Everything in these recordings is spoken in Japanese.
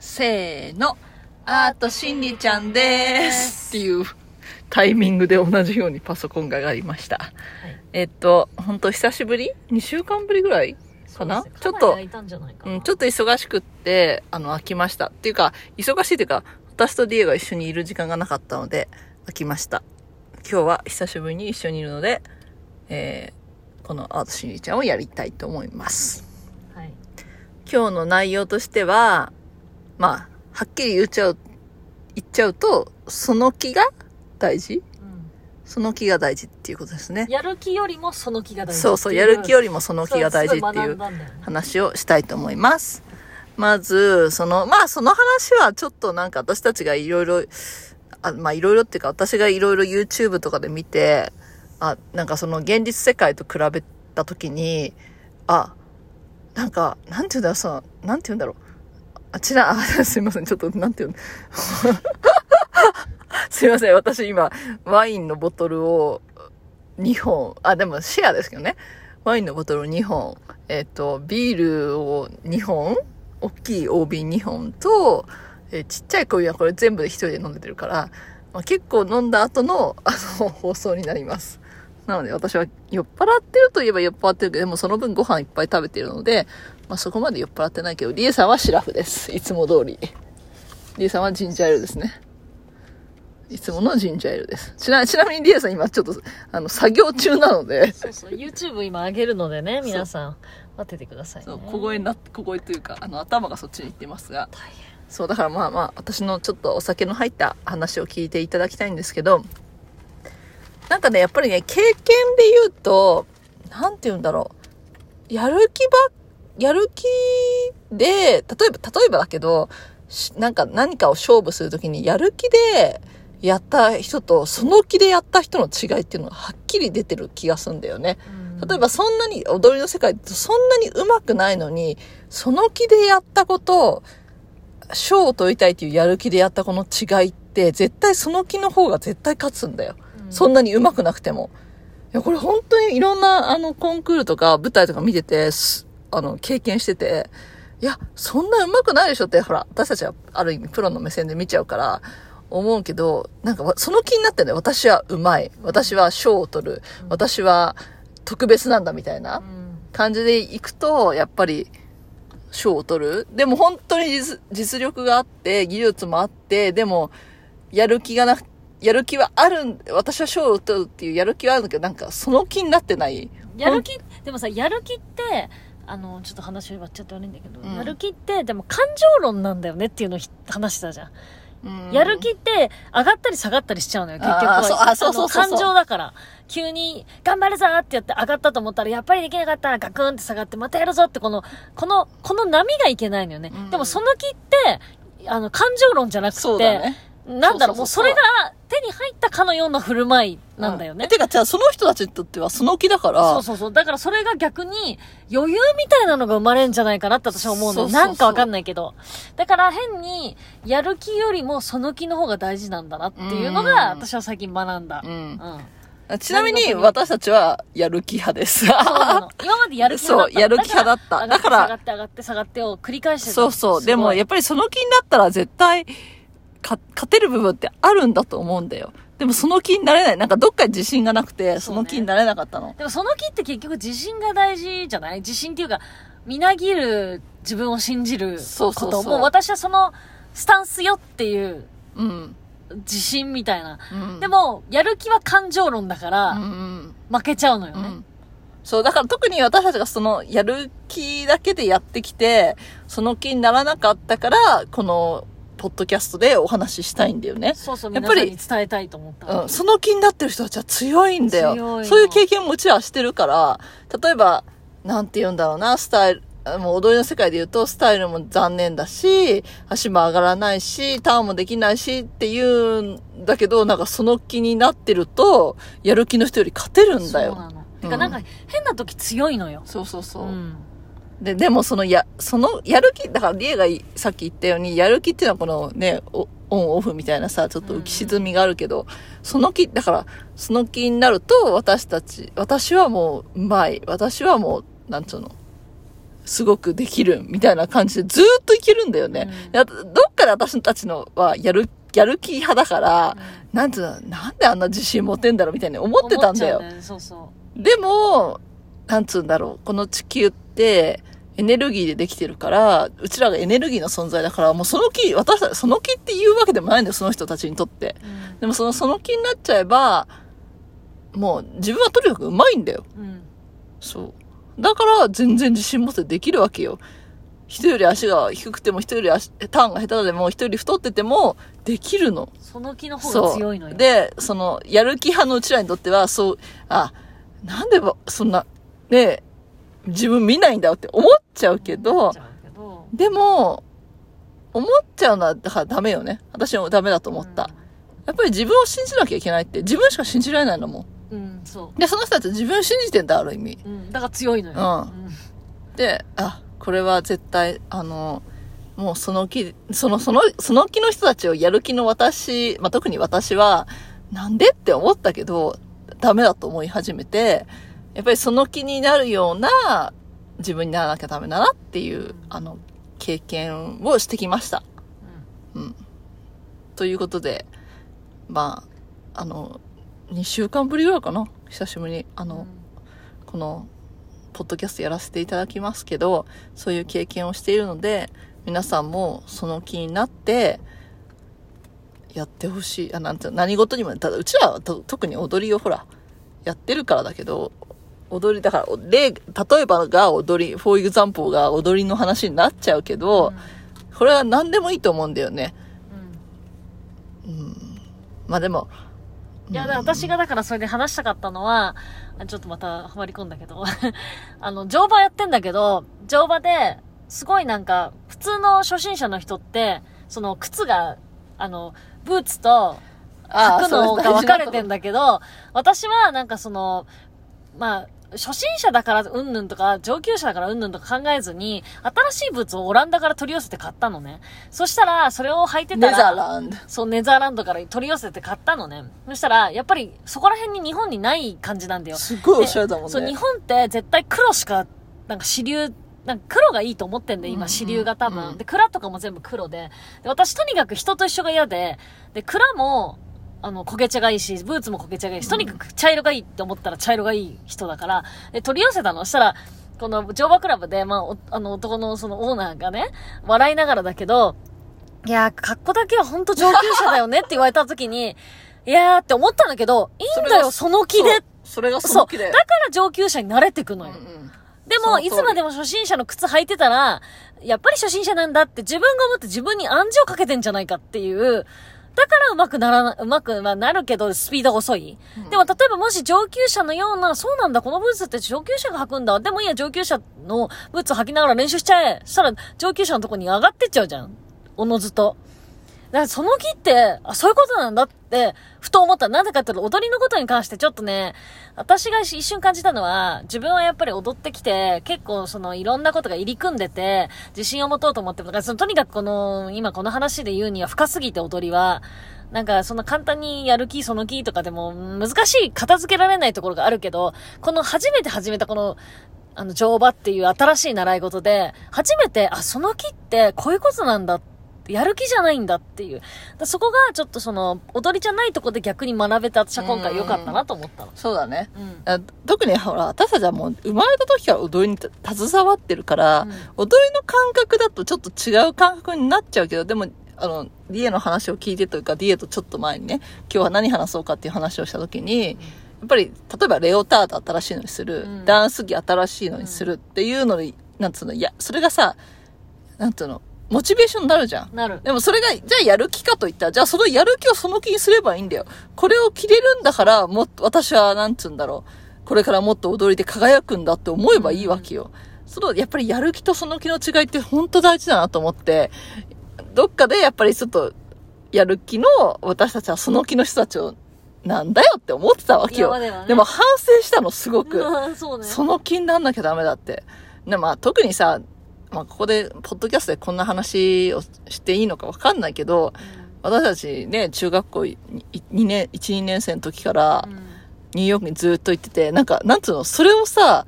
せーの、アートしんりちゃんです っていうタイミングで同じようにパソコンが上がりました。えっと、本当久しぶり ?2 週間ぶりぐらいかな？ちょっと、うん、ちょっと忙しくって、あの、飽きました。っていうか、忙しいっていうか、私とディエが一緒にいる時間がなかったので、飽きました。今日は久しぶりに一緒にいるので、えー、このアートしんりちゃんをやりたいと思います。はい今日の内容としては、まあ、はっきり言っちゃう、言っちゃうと、その気が大事？うんその気が大事っていうことですね。やる気よりもその気が大事そうそう、やる気よりもそのの気が大事っていうね、話をしたいと思います。まず、その、まあその話はちょっとなんか私たちがいろいろ、あまあいろいろっていうか私がいろいろ YouTube とかで見て、あ、なんかその現実世界と比べたときに、あ、なんか、なんていうんだろう、その、なんていうんだろう。あちら、あ、すいません、ちょっと、なんていうん すいません、私今、ワインのボトルを2本、あ、でもシェアですけどね。ワインのボトルを2本、えっ、と、ビールを2本、大きい大瓶2本と、えーちっちゃい小瓶はこれ全部で一人で飲んでてるから、まあ、結構飲んだ後の、あの、放送になります。なので私は酔っ払ってるといえば酔っ払ってるけど、でもその分ご飯いっぱい食べてるので、まあそこまで酔っ払ってないけど、リエさんはシラフです。いつも通り。リエさんはジンジャーエールですね。いつものジンジャーエールです。ちな、ちなみにリエさん今ちょっと、あの、作業中なので、そうそう YouTube 今上げるのでね皆さん待っててくださいねそう、小声にな小声というか、あの、頭がそっちに行ってますが、大変そう、だからまあまあ、私のちょっとお酒の入った話を聞いていただきたいんですけど、なんかね、やっぱりね、経験で言うと、なんて言うんだろう。やる気ば、やる気で、例えば、例えばだけど、しなんか何かを勝負するときに、やる気でやった人と、その気でやった人の違いっていうのがはっきり出てる気がするんだよね。例えばそんなに踊りの世界ってそんなに上手くないのに、その気でやったこと、賞を取りたいっていうやる気でやったこの違いって、絶対その気の方が絶対勝つんだよ。そんなに上手くなくても。いや、これ本当にいろんなあのコンクールとか舞台とか見てて、すあの、経験してて、いや、そんな上手くないでしょって、ほら、私たちはある意味プロの目線で見ちゃうから、思うけど、なんかわその気になってね、私は上手い。私は賞を取る。私は特別なんだみたいな。うん感じでいくと、やっぱり、賞を取る。でも本当に実実力があって、技術もあって、でも、やる気がなく、やる気はあるん、私は賞を取るっていうやる気はあるんだけど、なんかその気になってない。やる気でもさやる気ってあのちょっと話割っちゃって悪いんだけど、うんやる気ってでも感情論なんだよねっていうのをひ話したじゃんうんやる気って上がったり下がったりしちゃうのよ、結局は。あーそうあそうそうそうそう感情だから。急に、頑張るぞってやって上がったと思ったら、やっぱりできなかったらガクンって下がって、またやるぞってこの、この、この波がいけないのよね。うんでもその気って、あの、感情論じゃなくて、そうだね。なんだろう、もそうそれが手に入ったかのような振る舞いなんだよねう。てか、じゃあその人たちにとってはその気だから、そうそうそう。だからそれが逆に余裕みたいなのが生まれんじゃないかなって私は思うの。なんかわかんないけど。だから変にやる気よりもその気の方が大事なんだなっていうのうんが私は最近学んだ。ううん。ん。ちなみに私たちはやる気派です。そうなの。今までやる気派だった。そうやる気派だっただから、上がって上がって下がってを繰り返してたそうそう。でも、ややっぱりその気になったら絶対、か、勝てる部分ってあるんだと思うんだよ。でもその気になれない。なんかどっかに自信がなくて、その気になれなかったの。でもその気って結局自信が大事じゃない？自信っていうか、みなぎる自分を信じること。そうそうそうもう私はそのスタンスよっていううん。自信みたいな。うん。でも、やる気は感情論だから、うんうん。負けちゃうのよね。うん。そう、だから特に私たちがその、やる気だけでやってきて、その気にならなかったから、この、ポッドキャストでお話ししたいんだよね。そうそう、やっぱり伝えたいと思った。うん、その気になってる人たちは強いんだよ。そういう経験もうちらはしてるから、例えば、なんて言うんだろうな、スタイル、あもう踊りの世界で言うと、スタイルも残念だし、足も上がらないし、ターンもできないしっていうんだけど、なんかその気になってると、やる気の人より勝てるんだよ。そうなの。てか、なんか、変な時強いのよ。そうそうそう。ん。で、でもそのや、その、やる気、だからリエがいさっき言ったように、やる気っていうのはこのね、おオンオフみたいなさ、ちょっと浮き沈みがあるけど、その気、だから、その気になると、私たち、私はもう、うまい。私はもう、なんつうの、すごくできるみたいな感じでずーっといけるんだよね。うんどっかで私たちのはやる、やる気派だから、なんつうの、なんであんな自信持てんだろうみたいに思ってたんだよ。ねそうそでも、なんつうんだろう、この地球って、エネルギーでできてるから、うちらがエネルギーの存在だから、もうその気、私たち、その気っていうわけでもないんだよ、その人たちにとって。う。うんでもその、その気になっちゃえば、もう自分はとにかく上手いんだよ。うん。そう。だから全然自信持ってできるわけよ。人より足が低くても、人より足、ターンが下手でも、人より太ってても、できるの。その気の方がそ強いのよ。う。で、その、やる気派のうちらにとっては、そう、あ、なんでば、そんな、ねえ自分見ないんだって思っちゃうけ思どでも、思っちゃうのは、だからダメよね。私もダメだと思った。やっぱり自分を信じなきゃいけないって、自分しか信じられないんだもん。うん、うん、そで、その人たち自分を信じてんだ、ある意味。う。うん、だから強いのよ。うで、あ、これは絶対、あの、もうその気、その、その、その気の人たちをやる気の私、まあ、特に私は、なんでって思ったけど、ダメだと思い始めて、やっぱりその気になるような自分にならなきゃダメだなっていう、あの、経験をしてきました。うん。ということで、まあ、あの、2週間ぶりぐらいかな久しぶりに、あの、この、ポッドキャストやらせていただきますけど、そういう経験をしているので、皆さんもその気になって、やってほしい。あ、なんていうの何事にも、ただ、うちらはと特に踊りをほら、やってるからだけど、踊り、だから、例、例えばが踊り、フォーイグザンポーが踊りの話になっちゃうけど、これは何でもいいと思うんだよね。うんうんうん。まあでも、いや、で私がだからそれで話したかったのは、あちょっとまたはまり込んだけど、あの、乗馬やってんだけど、乗馬で、すごいなんか、普通の初心者の人って、その靴が、あの、ブーツと、履くのが分かれてんだ。だけど、私はなんかその、まあ、初心者だからうんぬんとか、上級者だからうんぬんとか考えずに、新しいブーツをオランダから取り寄せて買ったのね。そしたら、それを履いてたら、ネザーランド。そう、ネザーランドから取り寄せて買ったのね。そしたら、やっぱりそこら辺に日本にない感じなんだよ。すごいおしゃれだもんね。そう、日本って絶対黒しか、なんか主流、なんか黒がいいと思ってんで、今、うんうん主流が多分。うんで、蔵とかも全部黒で。で、私とにかく人と一緒が嫌で、で、蔵も、あの、焦げ茶がいいし、ブーツも焦げ茶がいいし、とにかく茶色がいいって思ったら茶色がいい人だから、で、取り寄せたの。そしたら、この乗馬クラブで、まあ、おあの、男のそのオーナーがね、笑いながらだけど、いやー、格好だけは本当上級者だよねって言われた時に、いやーって思ったんだけど、いいんだよ、その気で。それがそ。の気で。だから上級者に慣れてくのよ。うんうんでも、いつまでも初心者の靴履いてたら、やっぱり初心者なんだって自分が思って自分に暗示をかけてんじゃないかっていう、だから上手くならな、上手くはなるけど、スピードが遅い？でも、例えばもし上級者のような、そうなんだ、このブーツって上級者が履くんだ。でもいいや、上級者のブーツ履きながら練習しちゃえ。そしたら、上級者のとこに上がってっちゃうじゃん。おのずと。だからその木って、あ、そういうことなんだって、ふと思った。なぜかっていうと、踊りのことに関してちょっとね、私が一瞬感じたのは、自分はやっぱり踊ってきて、結構そのいろんなことが入り組んでて、自信を持とうと思ってだから、そのとにかくこの、今この話で言うには深すぎて踊りは、なんかそんな簡単にやる気、その気とかでも難しい、片付けられないところがあるけど、この初めて始めたこの、あの、乗馬っていう新しい習い事で、初めて、あ、その木ってこういうことなんだって、やる気じゃないんだっていう。だそこがちょっとその、踊りじゃないとこで逆に学べて私は今回良かったなと思ったの。そうだね。うん。あ特にほら、私たちはもう生まれた時から踊りに携わってるから、うん踊りの感覚だとちょっと違う感覚になっちゃうけど、でも、あの、ディエの話を聞いてというか、ディエとちょっと前にね、今日は何話そうかっていう話をした時に、やっぱり、例えばレオタード新しいのにする、うんダンス着新しいのにするっていうのに、なんつうの、いや、それがさ、なんつうの、モチベーションになるじゃん。なる。でもそれが、じゃあやる気かといったら、じゃあそのやる気をその気にすればいいんだよ。これを着れるんだから、もっと、私は、なんつうんだろう。これからもっと踊りで輝くんだって思えばいいわけよ。その、やっぱりやる気とその気の違いって本当大事だなと思って、どっかでやっぱりちょっと、やる気の私たちはその気の人たちを、なんだよって思ってたわけよ。ではねでも反省したの、すごく。う んそうね。その気になんなきゃダメだって。で、まあ特にさ、まあここで、ポッドキャストでこんな話をしていいのかわかんないけど、私たちね、中学校2年、1、2年生の時からニューヨークにずっと行ってて、なんか、なんつうの、それをさ、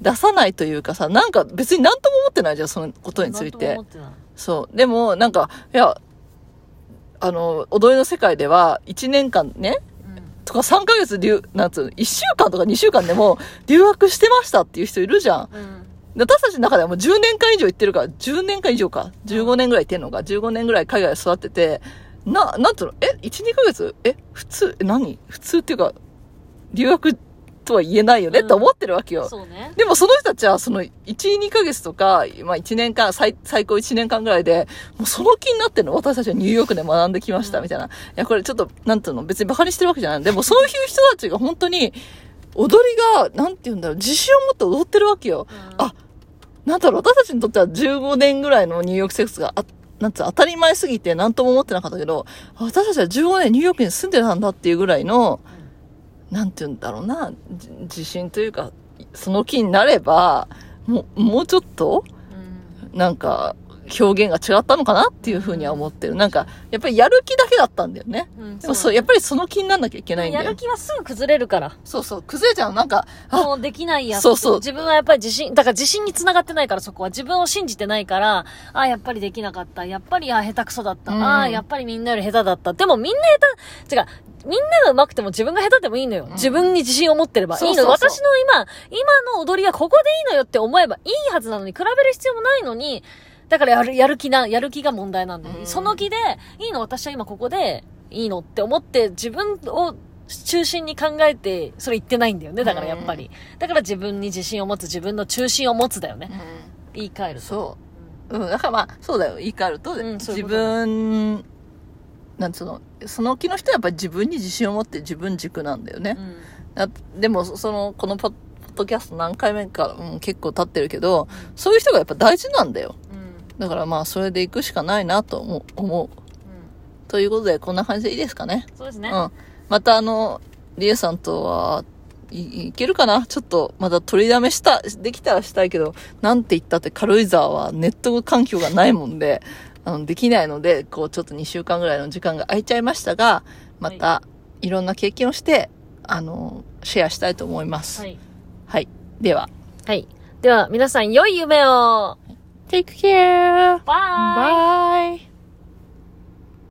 出さないというかさ、なんか別に何とも思ってないじゃん、そのことについててそう。でも、なんか、いや、あの、踊りの世界では、1年間ね、とか3ヶ月留、なんつうの、1週間とか2週間でも留学してましたっていう人いるじゃん。うん。私たちの中ではもう10年間以上行ってるから、10年間以上か。15年ぐらい行ってんのか。15年ぐらい海外で育ってて、な、なんつうの、え ?1、2ヶ月？え？普通、え何？普通っていうか、留学とは言えないよね、うんって思ってるわけよ。そうね。でもその人たちはその1、2ヶ月とか、まあ1年間、最最高1年間ぐらいで、もうその気になってるの。私たちはニューヨークで学んできました、みたいな。いや、これちょっと、なんていうの、別に馬鹿にしてるわけじゃない。でもそういう人たちが本当に、踊りが、なんて言うんだろう、自信を持って踊ってるわけよ。うんあ、なんだろう、私たちにとっては15年ぐらいのニューヨーク生活が、あなんつうの当たり前すぎて何とも思ってなかったけど、あ私たちは15年ニューヨークに住んでたんだっていうぐらいの、なんて言うんだろうな、じ自信というか、その気になれば、もう、もうちょっと、うん。なんか、表現が違ったのかなっていうふうには思ってる。なんか、やっぱりやる気だけだったんだよね。うん。でもそう、やっぱりその気にならなきゃいけないんだよやる。気はすぐ崩れるから。そうそう、崩れちゃう。なんか、あ、もうできないやそうそう自分はやっぱり自信、だから自信につながってないからそこは。自分を信じてないから、ああ、やっぱりできなかった。やっぱり、ああ、下手くそだった。うんああ、やっぱりみんなより下手だった。でもみんな下手、違う、みんなが上手くても自分が下手でもいいのよ。自分に自信を持ってればいいの。そうそうそう私の今、今の踊りはここでいいのよって思えばいいはずなのに、比べる必要もないのに、だからやる、やる気な、やる気が問題なんだよ。うんその気で、いいの、私は今ここで、いいのって思って、自分を中心に考えて、それ言ってないんだよね。だからやっぱり。だから自分に自信を持つ、自分の中心を持つだよね。言い換えると。そう。うん、だからまあ、そうだよ。言い換えると、うん自分、なんつうの、その気の人はやっぱり自分に自信を持って自分軸なんだよね。うん。だでも、その、このポッドキャスト何回目か、うん、結構経ってるけど、そういう人がやっぱ大事なんだよ。うん。だからまあ、それで行くしかないなと思う。ということで、こんな感じでいいですかね。そうですね。うん。またあの、リエさんとは、いいけるかな？ちょっと、まだ取りだめした、できたらしたいけど、なんて言ったって軽井沢はネット環境がないもんで、あの、できないので、こう、ちょっと2週間ぐらいの時間が空いちゃいましたが、また、いろんな経験をして、あの、シェアしたいと思います。はい。はい。では、はい。では、皆さん、良い夢を Take care! バイ Bye!